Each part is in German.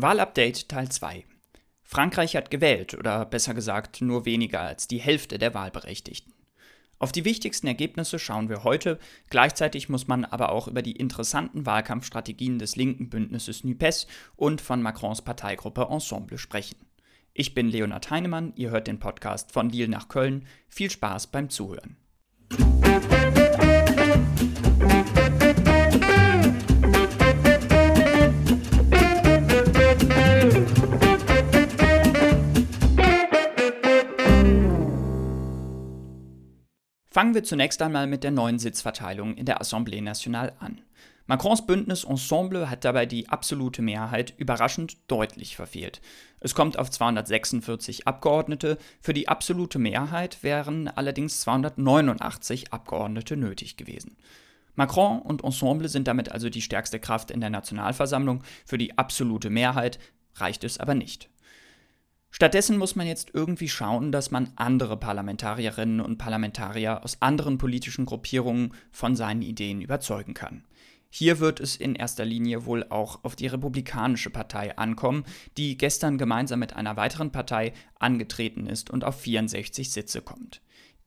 Wahlupdate Teil 2. Frankreich hat gewählt, oder besser gesagt nur weniger als die Hälfte der Wahlberechtigten. Auf die wichtigsten Ergebnisse schauen wir heute, gleichzeitig muss man aber auch über die interessanten Wahlkampfstrategien des linken Bündnisses NUPES und von Macrons Parteigruppe Ensemble sprechen. Ich bin Leonhard Heinemann, ihr hört den Podcast von Lille nach Köln. Viel Spaß beim Zuhören. Fangen wir zunächst einmal mit der neuen Sitzverteilung in der Assemblée Nationale an. Macrons Bündnis Ensemble hat dabei die absolute Mehrheit überraschend deutlich verfehlt. Es kommt auf 246 Abgeordnete, für die absolute Mehrheit wären allerdings 289 Abgeordnete nötig gewesen. Macron und Ensemble sind damit also die stärkste Kraft in der Nationalversammlung, für die absolute Mehrheit reicht es aber nicht. Stattdessen muss man jetzt irgendwie schauen, dass man andere Parlamentarierinnen und Parlamentarier aus anderen politischen Gruppierungen von seinen Ideen überzeugen kann. Hier wird es in erster Linie wohl auch auf die Republikanische Partei ankommen, die gestern gemeinsam mit einer weiteren Partei angetreten ist und auf 64 Sitze kommt.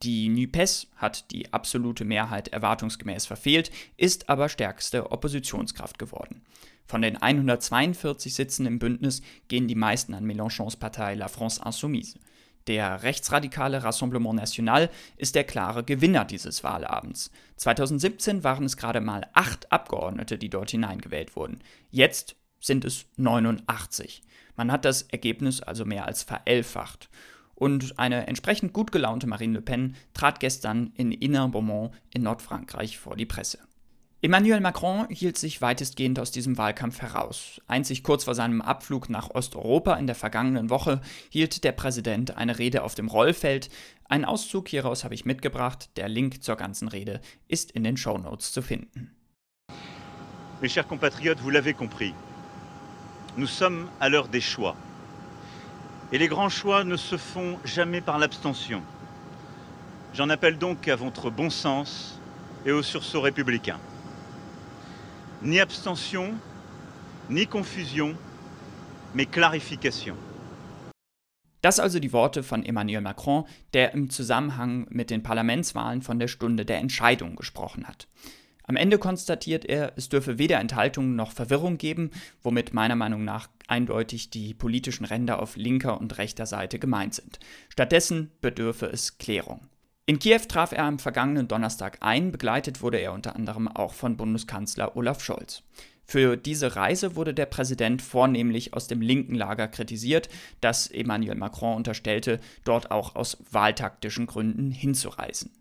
Die NUPES hat die absolute Mehrheit erwartungsgemäß verfehlt, ist aber stärkste Oppositionskraft geworden. Von den 142 Sitzen im Bündnis gehen die meisten an Mélenchons Partei La France Insoumise. Der rechtsradikale Rassemblement National ist der klare Gewinner dieses Wahlabends. 2017 waren es gerade mal acht Abgeordnete, die dort hineingewählt wurden. Jetzt sind es 89. Man hat das Ergebnis also mehr als verelfacht. Und eine entsprechend gut gelaunte Marine Le Pen trat gestern in Inner-Beaumont in Nordfrankreich vor die Presse. Emmanuel Macron hielt sich weitestgehend aus diesem Wahlkampf heraus. Einzig kurz vor seinem Abflug nach Osteuropa in der vergangenen Woche hielt der Präsident eine Rede auf dem Rollfeld. Ein Auszug hieraus habe ich mitgebracht. Der Link zur ganzen Rede ist in den Show Notes zu finden. Mes chers compatriotes, vous l'avez compris. Nous sommes à l'heure des choix. Et les grands choix ne se font jamais par l'abstention. J'en appelle donc à votre bon sens et au sursaut républicain. Ni abstention, ni Confusion, mais Clarification. Das also die Worte von Emmanuel Macron, der im Zusammenhang mit den Parlamentswahlen von der Stunde der Entscheidung gesprochen hat. Am Ende konstatiert er, es dürfe weder Enthaltung noch Verwirrung geben, womit meiner Meinung nach eindeutig die politischen Ränder auf linker und rechter Seite gemeint sind. Stattdessen bedürfe es Klärung. In Kiew traf er am vergangenen Donnerstag ein, begleitet wurde er unter anderem auch von Bundeskanzler Olaf Scholz. Für diese Reise wurde der Präsident vornehmlich aus dem linken Lager kritisiert, das Emmanuel Macron unterstellte, dort auch aus wahltaktischen Gründen hinzureisen.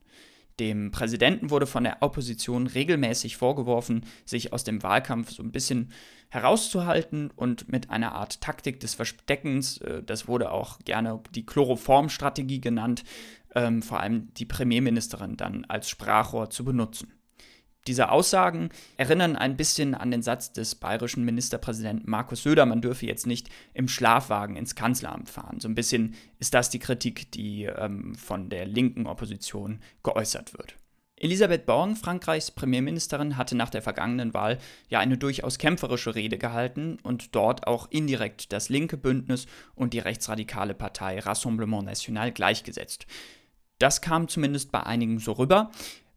Dem Präsidenten wurde von der Opposition regelmäßig vorgeworfen, sich aus dem Wahlkampf so ein bisschen herauszuhalten und mit einer Art Taktik des Versteckens, äh, das wurde auch gerne die Chloroformstrategie genannt, ähm, vor allem die Premierministerin dann als Sprachrohr zu benutzen. Diese Aussagen erinnern ein bisschen an den Satz des bayerischen Ministerpräsidenten Markus Söder, man dürfe jetzt nicht im Schlafwagen ins Kanzleramt fahren. So ein bisschen ist das die Kritik, die ähm, von der linken Opposition geäußert wird. Elisabeth Born, Frankreichs Premierministerin, hatte nach der vergangenen Wahl ja eine durchaus kämpferische Rede gehalten und dort auch indirekt das linke Bündnis und die rechtsradikale Partei Rassemblement National gleichgesetzt. Das kam zumindest bei einigen so rüber,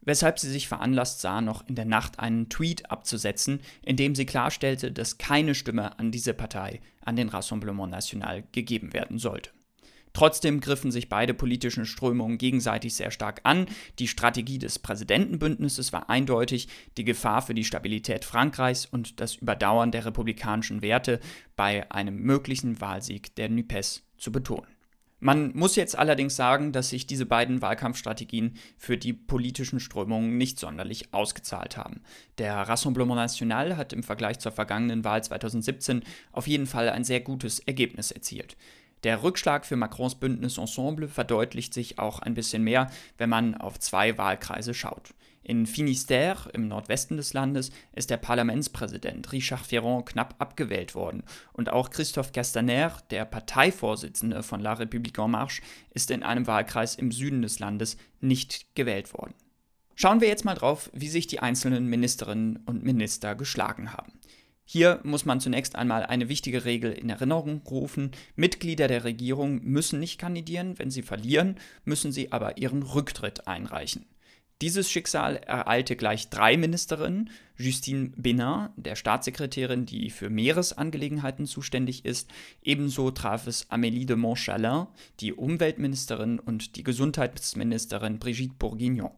weshalb sie sich veranlasst sah, noch in der Nacht einen Tweet abzusetzen, in dem sie klarstellte, dass keine Stimme an diese Partei, an den Rassemblement National, gegeben werden sollte. Trotzdem griffen sich beide politischen Strömungen gegenseitig sehr stark an. Die Strategie des Präsidentenbündnisses war eindeutig, die Gefahr für die Stabilität Frankreichs und das Überdauern der republikanischen Werte bei einem möglichen Wahlsieg der NUPES zu betonen. Man muss jetzt allerdings sagen, dass sich diese beiden Wahlkampfstrategien für die politischen Strömungen nicht sonderlich ausgezahlt haben. Der Rassemblement National hat im Vergleich zur vergangenen Wahl 2017 auf jeden Fall ein sehr gutes Ergebnis erzielt. Der Rückschlag für Macrons Bündnis Ensemble verdeutlicht sich auch ein bisschen mehr, wenn man auf zwei Wahlkreise schaut. In Finistère, im Nordwesten des Landes, ist der Parlamentspräsident Richard Ferrand knapp abgewählt worden. Und auch Christophe Castaner, der Parteivorsitzende von La République En Marche, ist in einem Wahlkreis im Süden des Landes nicht gewählt worden. Schauen wir jetzt mal drauf, wie sich die einzelnen Ministerinnen und Minister geschlagen haben. Hier muss man zunächst einmal eine wichtige Regel in Erinnerung rufen. Mitglieder der Regierung müssen nicht kandidieren, wenn sie verlieren, müssen sie aber ihren Rücktritt einreichen. Dieses Schicksal ereilte gleich drei Ministerinnen, Justine Benin, der Staatssekretärin, die für Meeresangelegenheiten zuständig ist, ebenso traf es Amélie de Montchalin, die Umweltministerin und die Gesundheitsministerin Brigitte Bourguignon.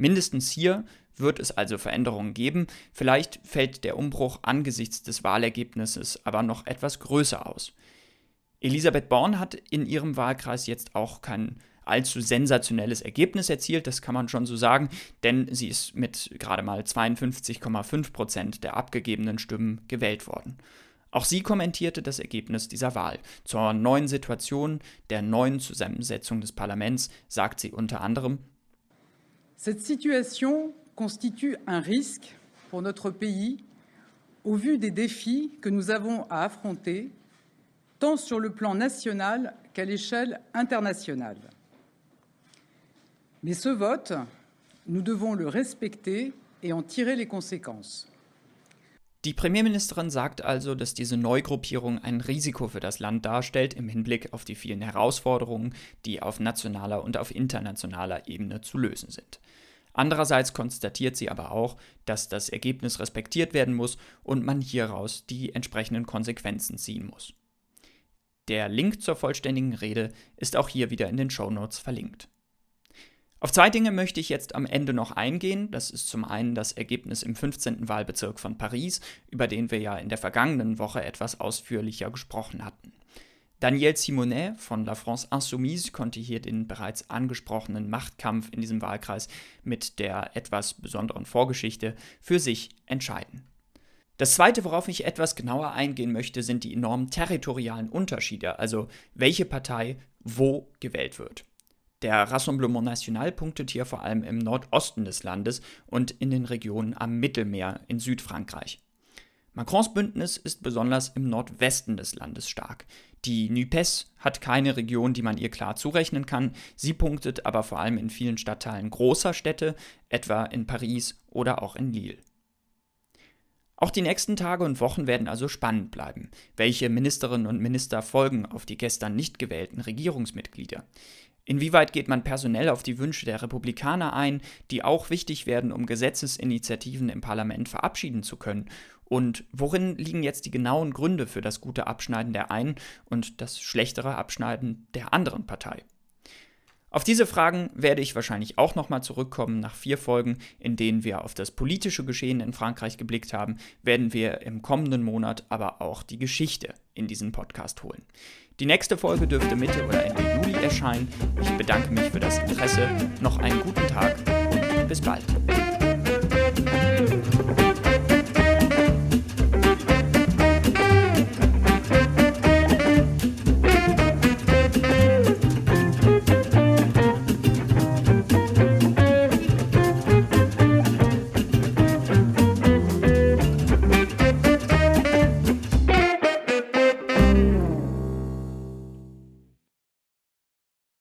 Mindestens hier wird es also Veränderungen geben, vielleicht fällt der Umbruch angesichts des Wahlergebnisses aber noch etwas größer aus. Elisabeth Born hat in ihrem Wahlkreis jetzt auch kein allzu sensationelles Ergebnis erzielt, das kann man schon so sagen, denn sie ist mit gerade mal 52,5 Prozent der abgegebenen Stimmen gewählt worden. Auch sie kommentierte das Ergebnis dieser Wahl. Zur neuen Situation der neuen Zusammensetzung des Parlaments sagt sie unter anderem, Cette situation constitue un risque pour notre pays au vu des défis que nous avons à affronter, tant sur le plan national qu'à l'échelle internationale. Mais ce vote, nous devons le respecter et en tirer les conséquences. Die Premierministerin sagt also, dass diese Neugruppierung ein Risiko für das Land darstellt im Hinblick auf die vielen Herausforderungen, die auf nationaler und auf internationaler Ebene zu lösen sind. Andererseits konstatiert sie aber auch, dass das Ergebnis respektiert werden muss und man hieraus die entsprechenden Konsequenzen ziehen muss. Der Link zur vollständigen Rede ist auch hier wieder in den Show Notes verlinkt. Auf zwei Dinge möchte ich jetzt am Ende noch eingehen. Das ist zum einen das Ergebnis im 15. Wahlbezirk von Paris, über den wir ja in der vergangenen Woche etwas ausführlicher gesprochen hatten. Daniel Simonet von La France Insoumise konnte hier den bereits angesprochenen Machtkampf in diesem Wahlkreis mit der etwas besonderen Vorgeschichte für sich entscheiden. Das Zweite, worauf ich etwas genauer eingehen möchte, sind die enormen territorialen Unterschiede, also welche Partei wo gewählt wird. Der Rassemblement National punktet hier vor allem im Nordosten des Landes und in den Regionen am Mittelmeer in Südfrankreich. Macrons Bündnis ist besonders im Nordwesten des Landes stark. Die NUPES hat keine Region, die man ihr klar zurechnen kann, sie punktet aber vor allem in vielen Stadtteilen großer Städte, etwa in Paris oder auch in Lille. Auch die nächsten Tage und Wochen werden also spannend bleiben. Welche Ministerinnen und Minister folgen auf die gestern nicht gewählten Regierungsmitglieder? Inwieweit geht man personell auf die Wünsche der Republikaner ein, die auch wichtig werden, um Gesetzesinitiativen im Parlament verabschieden zu können? Und worin liegen jetzt die genauen Gründe für das gute Abschneiden der einen und das schlechtere Abschneiden der anderen Partei? Auf diese Fragen werde ich wahrscheinlich auch nochmal zurückkommen. Nach vier Folgen, in denen wir auf das politische Geschehen in Frankreich geblickt haben, werden wir im kommenden Monat aber auch die Geschichte in diesen Podcast holen. Die nächste Folge dürfte Mitte oder Ende erscheinen. Ich bedanke mich für das Interesse. Noch einen guten Tag und bis bald.